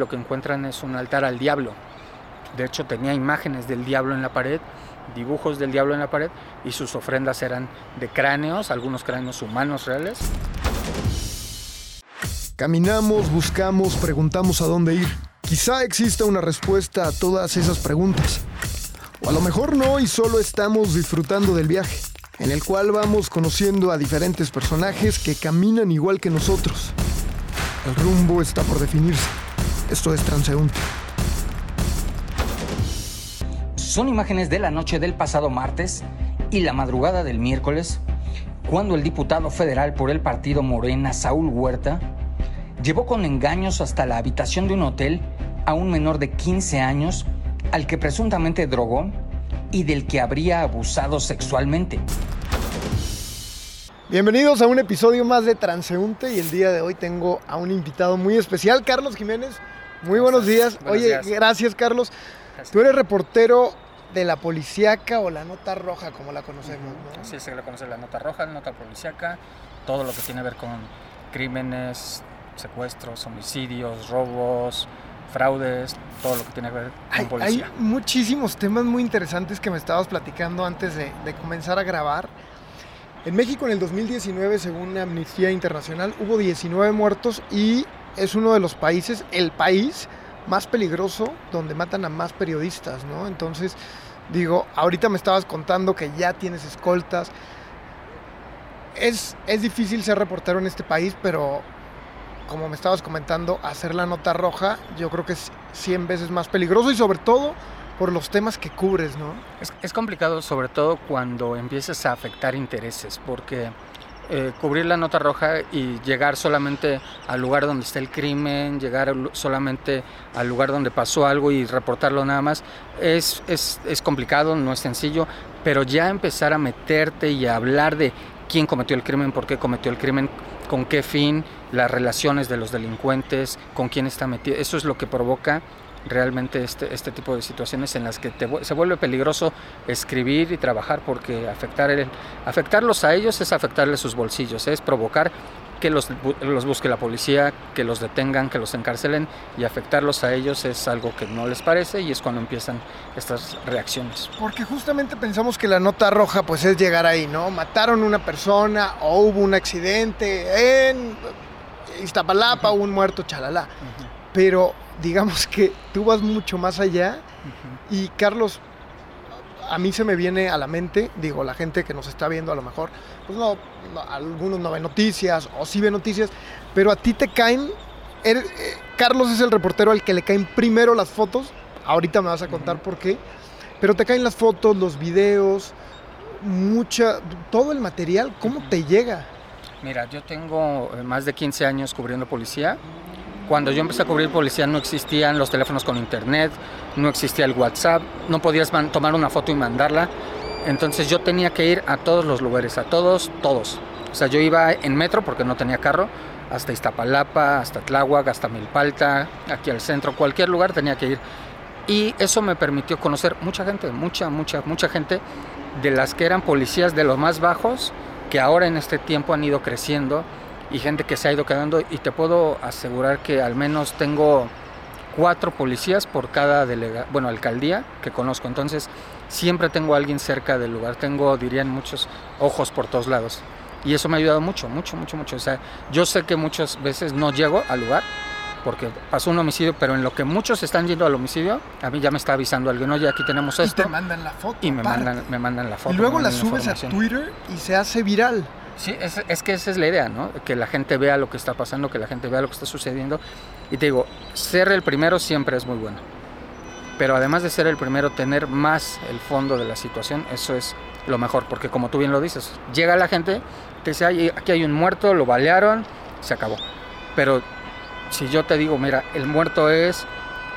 Lo que encuentran es un altar al diablo. De hecho, tenía imágenes del diablo en la pared, dibujos del diablo en la pared, y sus ofrendas eran de cráneos, algunos cráneos humanos reales. Caminamos, buscamos, preguntamos a dónde ir. Quizá exista una respuesta a todas esas preguntas. O a lo mejor no y solo estamos disfrutando del viaje, en el cual vamos conociendo a diferentes personajes que caminan igual que nosotros. El rumbo está por definirse. Esto es transeúnte. Son imágenes de la noche del pasado martes y la madrugada del miércoles, cuando el diputado federal por el partido Morena, Saúl Huerta, llevó con engaños hasta la habitación de un hotel a un menor de 15 años al que presuntamente drogó y del que habría abusado sexualmente. Bienvenidos a un episodio más de Transeúnte y el día de hoy tengo a un invitado muy especial, Carlos Jiménez. Muy buenos días. Buenos Oye, días. gracias Carlos. Tú eres reportero de la policíaca o la nota roja, como la conocemos, ¿no? Así se le conoce la nota roja, la nota policíaca, todo lo que tiene que ver con crímenes, secuestros, homicidios, robos, fraudes, todo lo que tiene que ver con Hay, policía. hay muchísimos temas muy interesantes que me estabas platicando antes de, de comenzar a grabar. En México en el 2019, según Amnistía Internacional, hubo 19 muertos y es uno de los países, el país más peligroso donde matan a más periodistas, ¿no? Entonces, digo, ahorita me estabas contando que ya tienes escoltas. Es, es difícil ser reportero en este país, pero como me estabas comentando, hacer la nota roja yo creo que es 100 veces más peligroso y sobre todo por los temas que cubres, ¿no? Es, es complicado sobre todo cuando empiezas a afectar intereses, porque eh, cubrir la nota roja y llegar solamente al lugar donde está el crimen, llegar solamente al lugar donde pasó algo y reportarlo nada más, es, es, es complicado, no es sencillo, pero ya empezar a meterte y a hablar de quién cometió el crimen, por qué cometió el crimen, con qué fin, las relaciones de los delincuentes, con quién está metido, eso es lo que provoca realmente este, este tipo de situaciones en las que te se vuelve peligroso escribir y trabajar porque afectar el- afectarlos a ellos es afectarles sus bolsillos, es provocar que los, los busque la policía, que los detengan, que los encarcelen y afectarlos a ellos es algo que no les parece y es cuando empiezan estas reacciones. Porque justamente pensamos que la nota roja pues es llegar ahí, ¿no? Mataron una persona o hubo un accidente en Iztapalapa, un muerto, chalala. Pero digamos que tú vas mucho más allá y Carlos, a mí se me viene a la mente, digo, la gente que nos está viendo a lo mejor, pues no, no, algunos no ven noticias o sí ven noticias, pero a ti te caen, eres- eh, Carlos es el reportero al que le caen primero las fotos, ahorita me vas a contar por qué, pero te caen las fotos, los videos, mucha, todo el material, ¿cómo te llega? Mira, yo tengo eh, más de 15 años cubriendo policía. Cuando yo empecé a cubrir policía no existían los teléfonos con internet, no existía el WhatsApp, no podías tomar una foto y mandarla. Entonces yo tenía que ir a todos los lugares, a todos, todos. O sea, yo iba en metro porque no tenía carro, hasta Iztapalapa, hasta Tláhuac, hasta Milpalta, aquí al centro, cualquier lugar tenía que ir. Y eso me permitió conocer mucha gente, mucha, mucha, mucha gente de las que eran policías de los más bajos, que ahora en este tiempo han ido creciendo y gente que se ha ido quedando y te puedo asegurar que al menos tengo cuatro policías por cada delega bueno, alcaldía que conozco. Entonces siempre tengo a alguien cerca del lugar, tengo, dirían muchos ojos por todos lados. Y eso me ha ayudado mucho, mucho, mucho, mucho. O sea, yo sé que muchas veces no llego al lugar porque pasó un homicidio, pero en lo que muchos están yendo al homicidio, a mí ya me está avisando alguien, oye, aquí tenemos Y esto. te mandan la foto. Y me aparte. mandan, me mandan la foto. y luego me la subes a. Twitter y se hace viral. Sí, es, que esa es la idea, ¿no? Que la gente vea lo que está pasando, que la gente vea lo que está sucediendo. Y te digo, ser el primero siempre es muy bueno. Pero además de ser el primero, tener más el fondo de la situación, eso es lo mejor. Porque como tú bien lo dices, llega la gente, te dice, "Ay, aquí hay un muerto, lo balearon, se acabó. Pero si yo te digo, mira, el muerto es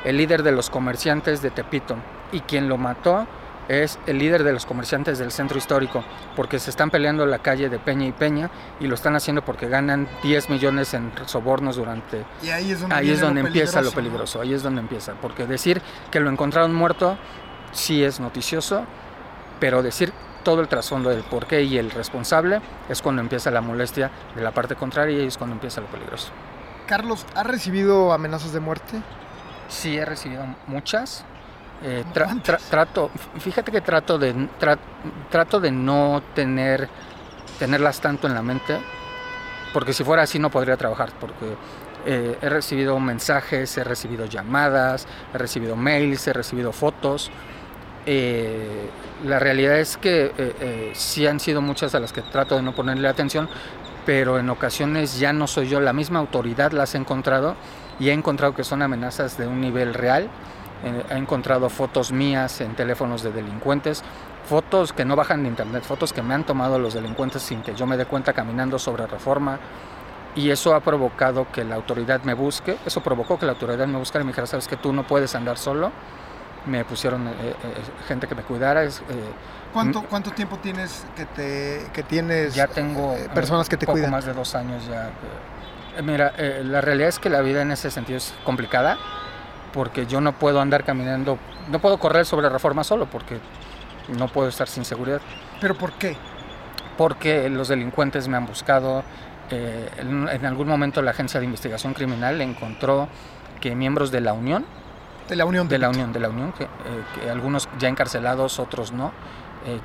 el líder de los comerciantes de Tepito y quien lo mató es el líder de los comerciantes del centro histórico, porque se están peleando la calle de Peña y Peña y lo están haciendo porque ganan 10 millones en sobornos durante... Y ahí es donde, Ahí es empieza lo peligroso, ahí es donde empieza, porque decir que lo encontraron muerto sí es noticioso, pero decir todo el trasfondo del por qué y el responsable es cuando empieza la molestia de la parte contraria y es cuando empieza lo peligroso. Carlos, ¿has recibido amenazas de muerte? Sí, he recibido muchas. Eh, trato, fíjate que trato de, trato de no tener, tenerlas tanto en la mente, porque si fuera así no podría trabajar, porque eh, he recibido mensajes, he recibido llamadas, he recibido mails, he recibido fotos. Eh, la realidad es que sí han sido muchas a las que trato de no ponerle atención, pero en ocasiones ya no soy yo, la misma autoridad las he encontrado y he encontrado que son amenazas de un nivel real. He encontrado fotos mías en teléfonos de delincuentes, fotos que no bajan de internet, fotos que me han tomado los delincuentes sin que yo me dé cuenta caminando sobre reforma. Y eso ha provocado que la autoridad me busque, eso provocó que la autoridad me buscara y me dijera, sabes que tú no puedes andar solo. Me pusieron eh, eh, gente que me cuidara. Eh, ¿Cuánto, ¿Cuánto tiempo tienes que, te, que tienes ya tengo, personas que te poco cuidan? más de dos años ya eh, mira, eh, la realidad es que la vida en ese sentido es complicada porque yo no puedo andar caminando, no puedo correr sobre reforma solo porque no puedo estar sin seguridad. ¿Pero por qué? Porque los delincuentes me han buscado. Eh, en, algún momento la Agencia de Investigación Criminal encontró que miembros de la Unión, de la Unión, de la Unión, de la Unión, que, que algunos ya encarcelados, otros no,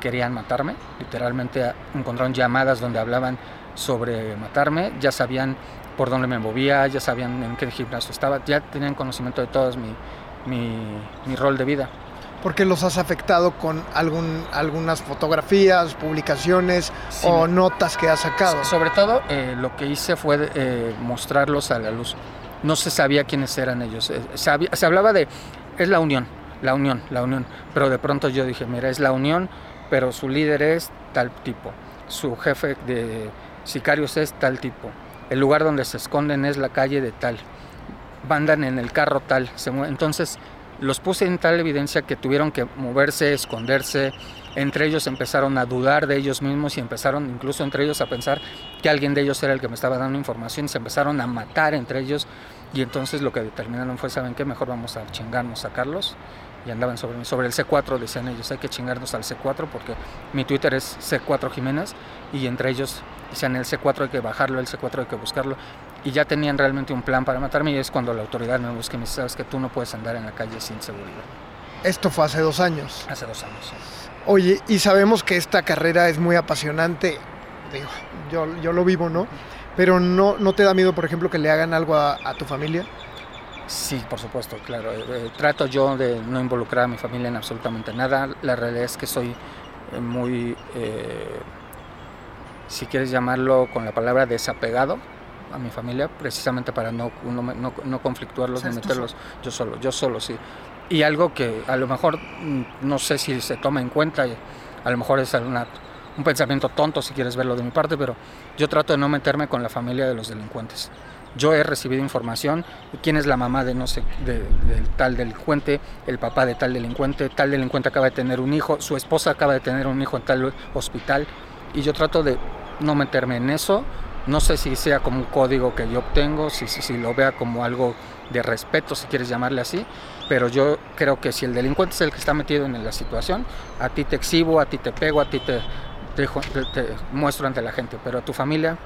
querían matarme. Literalmente encontraron llamadas donde hablaban sobre matarme, ya sabían por dónde me movía, ya sabían en qué gimnasio estaba, ya tenían conocimiento de todo mi, mi, rol de vida. ¿Por qué los has afectado con algún, algunas fotografías, publicaciones o notas que has sacado? Sobre todo eh, lo que hice fue eh, mostrarlos a la luz. No se sabía quiénes eran ellos. Eh, se hablaba de, es la unión, la unión, la unión. Pero de pronto yo dije, mira, es la unión, pero su líder es tal tipo. Su jefe de sicarios es tal tipo el lugar donde se esconden es la calle de tal, andan en el carro tal, entonces los puse en tal evidencia que tuvieron que moverse, esconderse, entre ellos empezaron a dudar de ellos mismos y empezaron incluso entre ellos a pensar que alguien de ellos era el que me estaba dando información. Se empezaron a matar entre ellos y entonces lo que determinaron fue, ¿saben qué? Mejor vamos a chingarnos, sacarlos y andaban sobre Sobre el C4 decían ellos, hay que chingarnos al C4 porque mi Twitter es C4 Jiménez y entre ellos decían el C4 hay que bajarlo, el C4 hay que buscarlo y ya tenían realmente un plan para matarme y es cuando la autoridad me busca y me dice, sabes que tú no puedes andar en la calle sin seguridad. Esto fue hace dos años. Hace dos años, sí. Oye, y sabemos que esta carrera es muy apasionante, digo, yo, yo lo vivo, ¿no? Pero no, ¿no te da miedo, por ejemplo, que le hagan algo a, a tu familia? Sí, por supuesto, claro. Eh, eh, trato yo de no involucrar a mi familia en absolutamente nada. La realidad es que soy eh, muy, si quieres llamarlo con la palabra, desapegado a mi familia, precisamente para no, no, no, conflictuarlos ni meterlos yo solo, yo solo, sí. Y algo que a lo mejor mm, no sé si se toma en cuenta, a lo mejor es una, un pensamiento tonto si quieres verlo de mi parte, pero yo trato de no meterme con la familia de los delincuentes. Yo he recibido información de quién es la mamá de no sé, de, tal delincuente, el papá de tal delincuente, tal delincuente acaba de tener un hijo, su esposa acaba de tener un hijo en tal hospital y yo trato de no meterme en eso. No sé si sea como un código que yo obtengo, si, si, si lo vea como algo de respeto, si quieres llamarle así, pero yo creo que si el delincuente es el que está metido en la situación, a ti te exhibo, a ti te pego, a ti te, te, te muestro ante la gente, pero a tu familia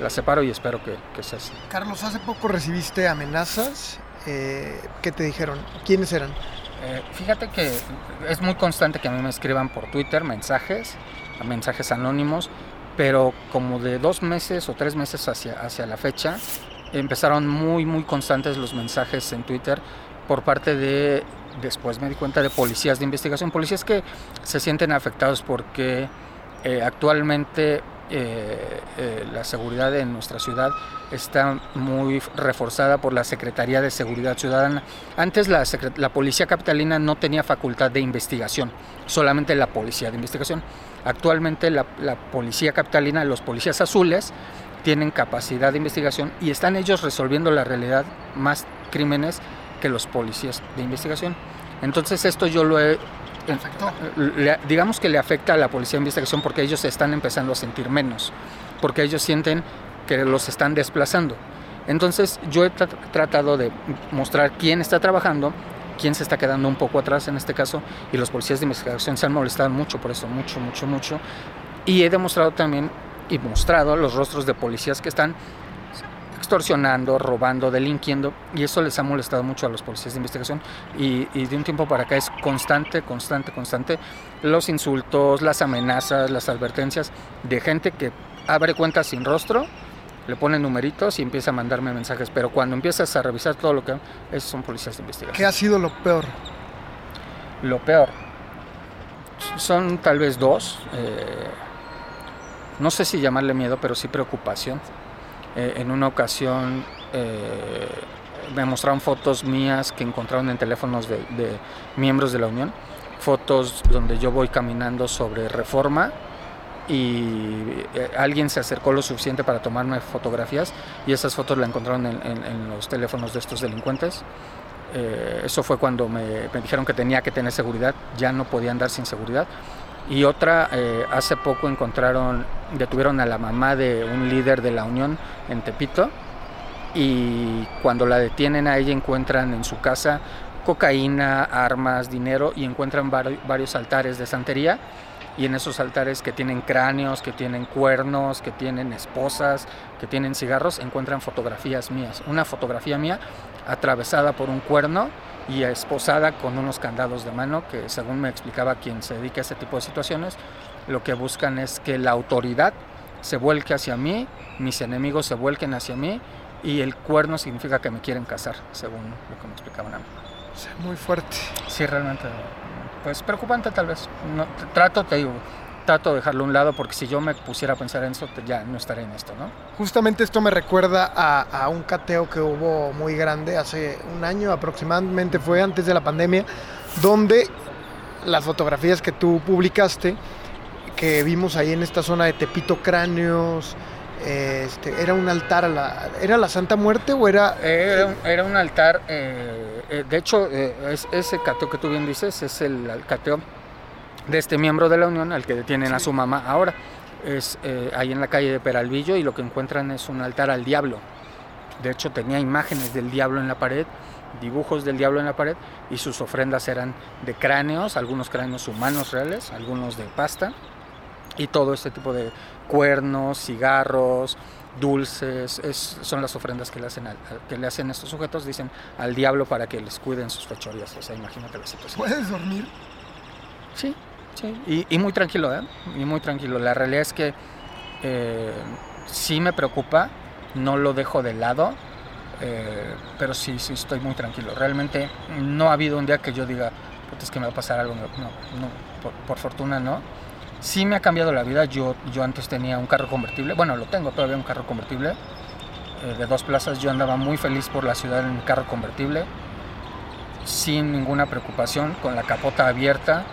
la separo y espero que, que sea así. Carlos, hace poco recibiste amenazas. Eh, ¿Qué te dijeron? ¿Quiénes eran? Eh, fíjate que es muy constante que a mí me escriban por Twitter mensajes, mensajes anónimos, pero como de dos meses o tres meses hacia, hacia la fecha, empezaron muy, muy constantes los mensajes en Twitter por parte de, después me di cuenta, de policías de investigación, policías que se sienten afectados porque eh, actualmente eh, eh, la seguridad en nuestra ciudad está muy reforzada por la Secretaría de Seguridad Ciudadana. Antes la, la, Policía Capitalina no tenía facultad de investigación, solamente la Policía de Investigación. Actualmente la, la Policía Capitalina, los policías azules, tienen capacidad de investigación y están ellos resolviendo la realidad más crímenes que los policías de investigación. Entonces esto yo lo he digamos que le afecta a la policía de investigación porque ellos se están empezando a sentir menos, porque ellos sienten que los están desplazando. Entonces yo he tratado de mostrar quién está trabajando, quién se está quedando un poco atrás en este caso, y los policías de investigación se han molestado mucho por eso, mucho, mucho, mucho. Y he demostrado también y mostrado los rostros de policías que están extorsionando, robando, delinquiendo, y eso les ha molestado mucho a los policías de investigación, y, y, de un tiempo para acá es constante, constante, constante, los insultos, las amenazas, las advertencias de gente que abre cuentas sin rostro, le pone numeritos y empieza a mandarme mensajes, pero cuando empiezas a revisar todo lo que... Esos son policías de investigación. ¿Qué ha sido lo peor? Lo peor. Son tal vez dos. Eh, no sé si llamarle miedo, pero sí preocupación. Eh, en una ocasión eh, me mostraron fotos mías que encontraron en teléfonos de, de, miembros de la Unión, fotos donde yo voy caminando sobre reforma y alguien se acercó lo suficiente para tomarme fotografías y esas fotos la encontraron en, en, en los teléfonos de estos delincuentes. Eh, eso fue cuando me, me, dijeron que tenía que tener seguridad, ya no podía andar sin seguridad. Y otra, eh, hace poco encontraron, detuvieron a la mamá de un líder de la Unión en Tepito y cuando la detienen a ella encuentran en su casa cocaína, armas, dinero y encuentran varios altares de santería y en esos altares que tienen cráneos, que tienen cuernos, que tienen esposas, que tienen cigarros, encuentran fotografías mías. Una fotografía mía atravesada por un cuerno y esposada con unos candados de mano que según me explicaba quien se dedica a ese tipo de situaciones, lo que buscan es que la autoridad se vuelque hacia mí, mis enemigos se vuelquen hacia mí y el cuerno significa que me quieren casar, según lo que me explicaban a mí. Muy fuerte. Sí, realmente pues preocupante tal vez. No, trato, te digo, trato de dejarlo a un lado porque si yo me pusiera a pensar en eso, ya no estaré en esto, ¿no? Justamente esto me recuerda a, a, un cateo que hubo muy grande hace un año aproximadamente, fue antes de la pandemia, donde las fotografías que tú publicaste, que vimos ahí en esta zona de Tepito Cráneos, este, era un altar a la era la Santa Muerte o era era, era un altar eh, eh, de hecho eh, es, ese cateo que tú bien dices es el, el, cateo de este miembro de la unión al que detienen sí. a su mamá ahora es eh, ahí en la calle de Peralvillo y lo que encuentran es un altar al diablo de hecho tenía imágenes del diablo en la pared dibujos del diablo en la pared y sus ofrendas eran de cráneos algunos cráneos humanos reales algunos de pasta y todo este tipo de cuernos, cigarros, dulces, es, son las ofrendas que le, hacen al, que le hacen estos sujetos, dicen al diablo para que les cuiden sus fechorías. O sea, imagínate la situación. ¿Puedes dormir? Sí, sí. Y, muy tranquilo, ¿eh? Muy tranquilo. La realidad es que eh, sí me preocupa, no lo dejo de lado, eh, pero sí, sí estoy muy tranquilo. Realmente no ha habido un día que yo diga, es que me va a pasar algo. No, no por, por fortuna no sí me ha cambiado la vida. Yo, yo antes tenía un carro convertible, bueno, lo tengo todavía un carro convertible eh, de dos plazas. Yo andaba muy feliz por la ciudad en un carro convertible, sin ninguna preocupación, con la capota abierta,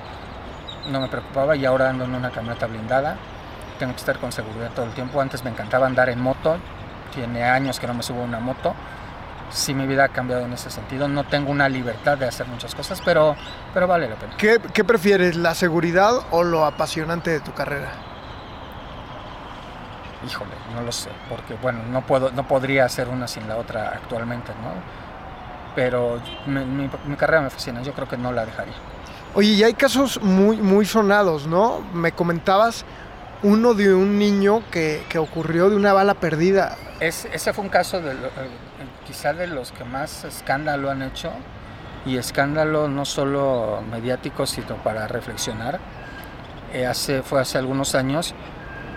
no me preocupaba y ahora ando en una camioneta blindada. Tengo que estar con seguridad todo el tiempo. Antes me encantaba andar en moto, tiene años que no me subo a una moto sí mi vida ha cambiado en ese sentido. No tengo una libertad de hacer muchas cosas, pero, pero vale la pena. ¿Qué, ¿Qué, prefieres, la seguridad o lo apasionante de tu carrera? Híjole, no lo sé, porque bueno, no, puedo, no podría hacer una sin la otra actualmente, ¿no? Pero mi, mi, mi carrera me fascina, yo creo que no la dejaría. Oye, y hay casos muy, muy sonados, ¿no? Me comentabas uno de un niño que, que ocurrió de una bala perdida. Es, ese fue un caso de, quizá de los que más escándalo han hecho, y escándalo no solo mediático, sino para reflexionar. Eh, hace, fue hace algunos años,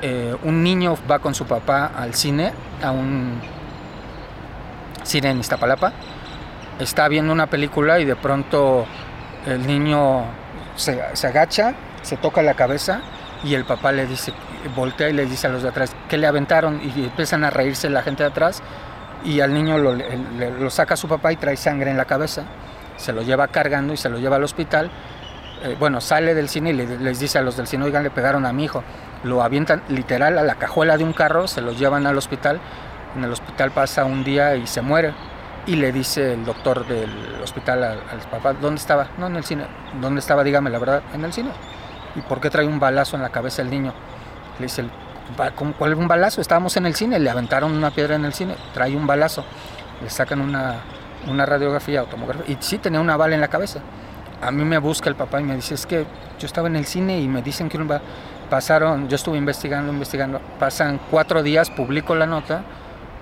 eh, un niño va con su papá al cine, a un cine en Iztapalapa, está viendo una película y de pronto el niño se, agacha, se toca la cabeza y el papá le dice, voltea y le dice a los de atrás que le aventaron y empiezan a reírse la gente de atrás y al niño lo, saca su papá y trae sangre en la cabeza, se lo lleva cargando y se lo lleva al hospital. Eh, bueno, sale del cine y le, les dice a los del cine, oigan, le pegaron a mi hijo. Lo avientan literal a la cajuela de un carro, se lo llevan al hospital. En el hospital pasa un día y se muere. Y le dice el doctor del hospital al, al papá, ¿dónde estaba? No, en el cine. ¿Dónde estaba? Dígame la verdad, en el cine. ¿Y por qué trae un balazo en la cabeza el niño? Le dice el ¿cuál un balazo? Estábamos en el cine, le aventaron una piedra en el cine, trae un balazo, le sacan una, una radiografía, automografía, y sí tenía una bala en la cabeza. A mí me busca el papá y me dice, es que yo estaba en el cine y me dicen que pasaron, yo estuve investigando, investigando, pasan cuatro días, publico la nota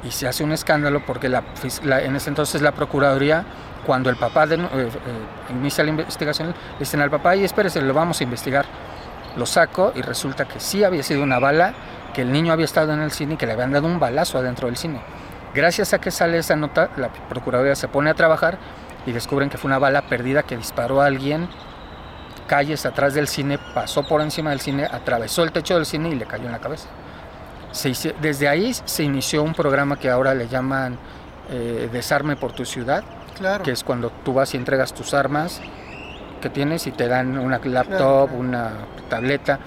y se hace un escándalo porque la, en ese entonces la Procuraduría, cuando el papá de, eh, eh, inicia la investigación, le dicen al papá, y espérese, lo vamos a investigar. Lo saco y resulta que sí había sido una bala, que el niño había estado en el cine y que le habían dado un balazo adentro del cine. Gracias a que sale esa nota, la Procuraduría se pone a trabajar y descubren que fue una bala perdida que disparó a alguien calles atrás del cine, pasó por encima del cine, atravesó el techo del cine y le cayó en la cabeza. Desde ahí se inició un programa que ahora le llaman eh, Desarme por tu ciudad, que es cuando tú vas y entregas tus armas que tienes y te dan una laptop, una tableta.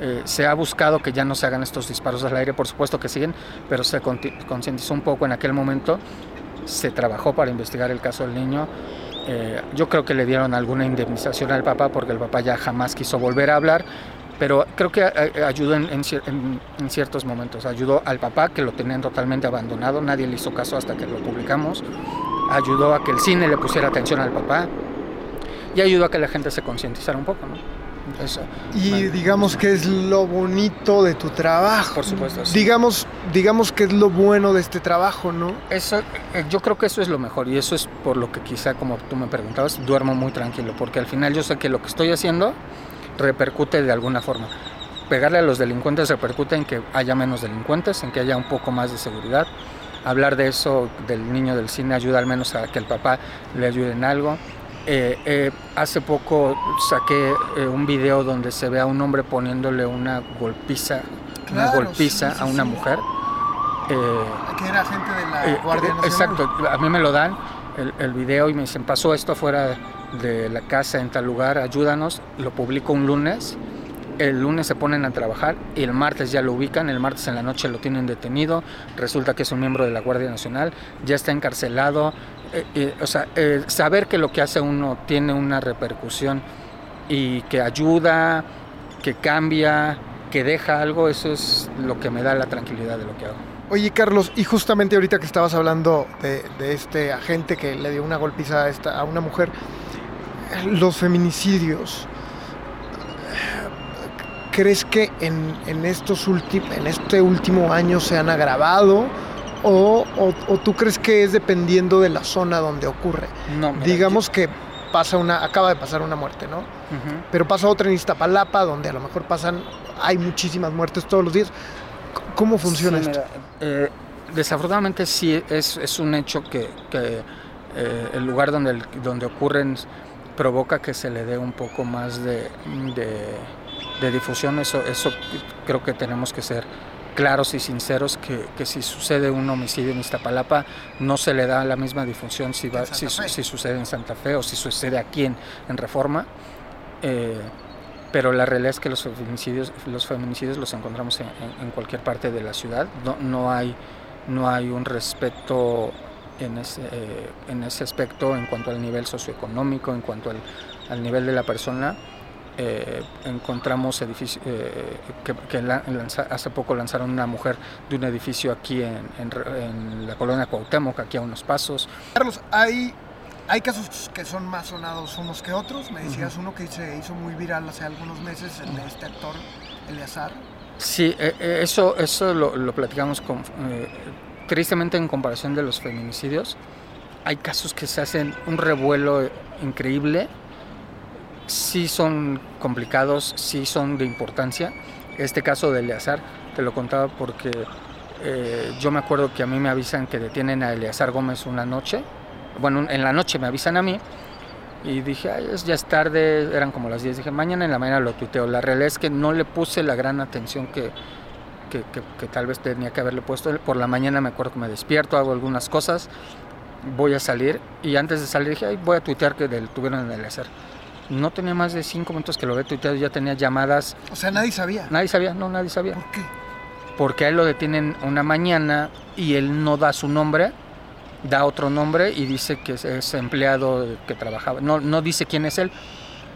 Eh, se ha buscado que ya no se hagan estos disparos al aire, por supuesto que siguen, pero se concientizó un poco en aquel momento, se trabajó para investigar el caso del niño, eh, yo creo que le dieron alguna indemnización al papá porque el papá ya jamás quiso volver a hablar, pero creo que eh, ayudó en, ciertos momentos. Ayudó al papá que lo tenían totalmente abandonado, nadie le hizo caso hasta que lo publicamos. Ayudó a que el cine le pusiera atención al papá y ayudó a que la gente se concientizara un poco. ¿no? Y digamos que es lo bonito de tu trabajo. Por supuesto. Digamos, digamos que es lo bueno de este trabajo, ¿no? Eso, eh, yo creo que eso es lo mejor y eso es por lo que quizá, como tú me preguntabas, duermo muy tranquilo, porque al final yo sé que lo que estoy haciendo repercute de alguna forma. Pegarle a los delincuentes repercute en que haya menos delincuentes, en que haya un poco más de seguridad. Hablar de eso del niño del cine ayuda al menos a que el papá le ayude en algo eh, eh, hace poco saqué eh, un video donde se ve a un hombre poniéndole una golpiza, una golpiza a una mujer. que era gente de la Guardia Nacional. Exacto, a mí me lo dan el, el, video y me dicen, pasó esto afuera de la casa en tal lugar, ayúdanos, lo publico un lunes. El lunes se ponen a trabajar y el martes ya lo ubican, el martes en la noche lo tienen detenido, resulta que es un miembro de la Guardia Nacional, ya está encarcelado, eh, eh, o sea, eh, saber que lo que hace uno tiene una repercusión y que ayuda, que cambia, que deja algo, eso es lo que me da la tranquilidad de lo que hago. Oye Carlos, y justamente ahorita que estabas hablando de, este agente que le dio una golpiza a, una mujer, los feminicidios, ¿crees que en, en estos en este último año se han agravado? O, tú crees que es dependiendo de la zona donde ocurre? No, Digamos que pasa una, acaba de pasar una muerte, ¿no? Pero pasa otra en Iztapalapa, donde a lo mejor pasan, hay muchísimas muertes todos los días. ¿Cómo funciona esto? Eh, desafortunadamente sí es, un hecho que, eh, el lugar donde, donde ocurren provoca que se le dé un poco más de, de, difusión. Eso, eso creo que tenemos que ser claros y sinceros que, si sucede un homicidio en Iztapalapa no se le da la misma difusión si, va, si, sucede en Santa Fe o si sucede aquí en, Reforma. Eh, pero la realidad es que los feminicidios los, feminicidios los encontramos en, cualquier parte de la ciudad. No, no, hay, no hay un respeto en ese, eh, en ese aspecto en cuanto al nivel socioeconómico, en cuanto al, al nivel de la persona. Eh, encontramos edificios eh, que, hace poco lanzaron una mujer de un edificio aquí en, la colonia Cuauhtémoc, aquí a unos pasos. Carlos, hay, hay casos que son más sonados unos que otros. Me decías uno que se hizo muy viral hace algunos meses, el de este actor, Eleazar. Sí, eh, eso, eso lo, lo platicamos con, tristemente en comparación de los feminicidios. Hay casos que se hacen un revuelo increíble sí son complicados, sí son de importancia. Este caso de Eleazar, te lo contaba porque eh, yo me acuerdo que a mí me avisan que detienen a Eleazar Gómez una noche. Bueno, en la noche me avisan a mí y dije, Ay, ya es tarde, eran como las 10. Dije, mañana en la mañana lo tuiteo. La realidad es que no le puse la gran atención que, que, que, tal vez tenía que haberle puesto. Por la mañana me acuerdo que me despierto, hago algunas cosas, voy a salir y antes de salir dije, Ay, voy a tuitear que tuvieron en Eleazar no tenía más de cinco minutos que lo había tuiteado, ya tenía llamadas. O sea, nadie sabía. Nadie sabía, no, nadie sabía. ¿Por qué? Porque a él lo detienen una mañana y él no da su nombre, da otro nombre y dice que es empleado que trabajaba. No, no dice quién es él.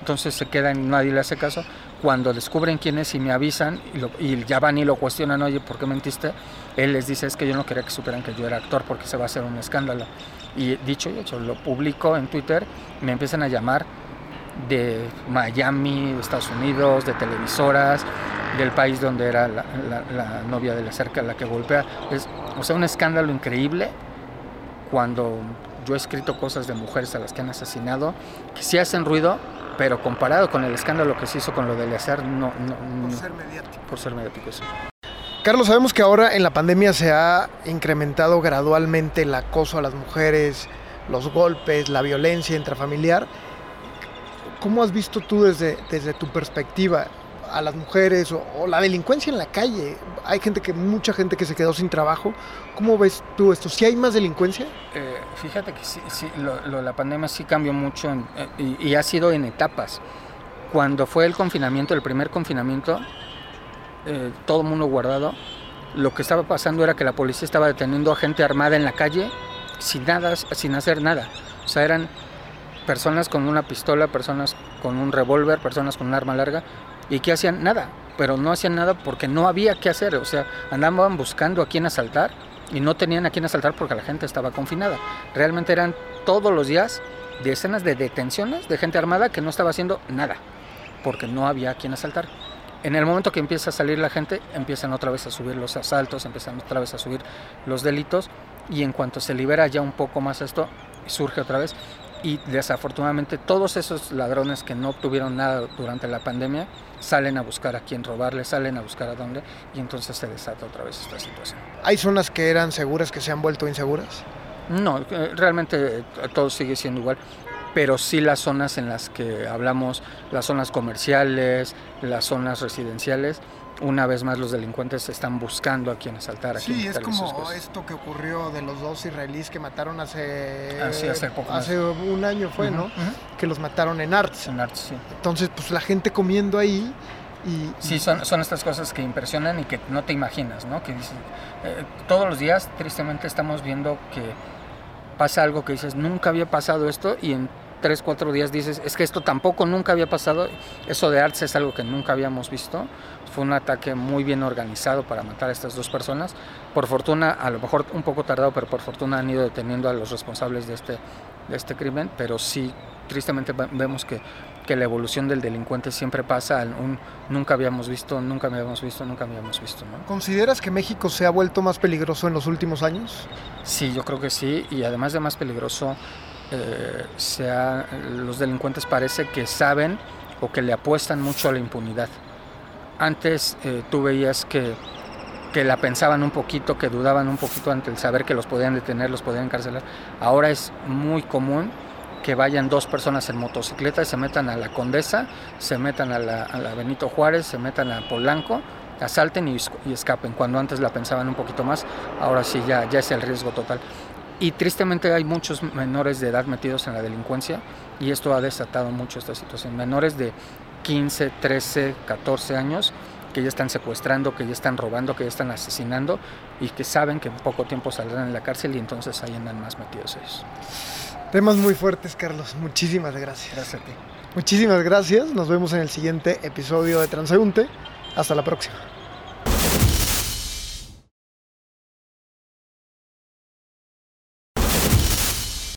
Entonces se queda y nadie le hace caso. Cuando descubren quién es y me avisan y, y, ya van y lo cuestionan, oye, ¿por qué mentiste? Él les dice, es que yo no quería que supieran que yo era actor porque se va a hacer un escándalo. Y dicho y hecho, lo publico en Twitter, me empiezan a llamar de Miami, de Estados Unidos, de televisoras, del país donde era la, novia de la cerca la que golpea. Es, o sea, un escándalo increíble cuando yo he escrito cosas de mujeres a las que han asesinado, que sí hacen ruido, pero comparado con el escándalo que se hizo con lo de Eleazar, no, no, Por ser mediático. Por ser mediático, sí. Carlos, sabemos que ahora en la pandemia se ha incrementado gradualmente el acoso a las mujeres, los golpes, la violencia intrafamiliar. ¿Cómo has visto tú desde, desde tu perspectiva a las mujeres o, la delincuencia en la calle? Hay gente que, mucha gente que se quedó sin trabajo. ¿Cómo ves tú esto? ¿Si hay más delincuencia? Eh, fíjate que sí, sí lo, la pandemia sí cambió mucho eh, y, y, ha sido en etapas. Cuando fue el confinamiento, el primer confinamiento, eh, todo el mundo guardado, lo que estaba pasando era que la policía estaba deteniendo a gente armada en la calle sin nada, sin hacer nada. O sea, eran personas con una pistola, personas con un revólver, personas con un arma larga y que hacían nada, pero no hacían nada porque no había qué hacer, o sea, andaban buscando a quién asaltar y no tenían a quién asaltar porque la gente estaba confinada. Realmente eran todos los días decenas de detenciones de gente armada que no estaba haciendo nada porque no había a quién asaltar. En el momento que empieza a salir la gente, empiezan otra vez a subir los asaltos, empiezan otra vez a subir los delitos y en cuanto se libera ya un poco más esto, surge otra vez y desafortunadamente todos esos ladrones que no obtuvieron nada durante la pandemia salen a buscar a quién robarle, salen a buscar a dónde y entonces se desata otra vez esta situación. ¿Hay zonas que eran seguras que se han vuelto inseguras? No, eh, realmente eh, todo sigue siendo igual, pero sí las zonas en las que hablamos, las zonas comerciales, las zonas residenciales, una vez más los delincuentes están buscando a quien asaltar. A sí, es como esto que ocurrió de los dos israelíes que mataron hace, hace, hace un año fue, ¿no? Que los mataron en Arts. En Arts, sí. Entonces, pues la gente comiendo ahí y... Sí, son, son estas cosas que impresionan y que no te imaginas, ¿no? Que dicen, eh, todos los días, tristemente, estamos viendo que pasa algo que dices, nunca había pasado esto y en tres, cuatro días dices, es que esto tampoco nunca había pasado, eso de Arts es algo que nunca habíamos visto fue un ataque muy bien organizado para matar a estas dos personas. Por fortuna, a lo mejor un poco tardado, pero por fortuna han ido deteniendo a los responsables de este, de este crimen, pero sí, tristemente vemos que, que la evolución del delincuente siempre pasa un nunca habíamos visto, nunca habíamos visto, nunca habíamos visto. ¿no? ¿Consideras que México se ha vuelto más peligroso en los últimos años? Sí, yo creo que sí, y además de más peligroso, eh, sea, los delincuentes parece que saben o que le apuestan mucho a la impunidad. Antes eh, tú veías que, que, la pensaban un poquito, que dudaban un poquito ante el saber que los podían detener, los podían encarcelar. Ahora es muy común que vayan dos personas en motocicleta y se metan a la Condesa, se metan a la, Benito Juárez, se metan a Polanco, asalten y, y, escapen. Cuando antes la pensaban un poquito más, ahora sí ya, ya es el riesgo total. Y tristemente hay muchos menores de edad metidos en la delincuencia y esto ha desatado mucho esta situación. Menores de 15, 13, 14 años que ya están secuestrando, que ya están robando, que ya están asesinando y que saben que en poco tiempo saldrán en la cárcel y entonces ahí andan más metidos ellos. Temas muy fuertes, Carlos. Muchísimas gracias. Gracias a ti. Muchísimas gracias. Nos vemos en el siguiente episodio de Transeúnte. Hasta la próxima.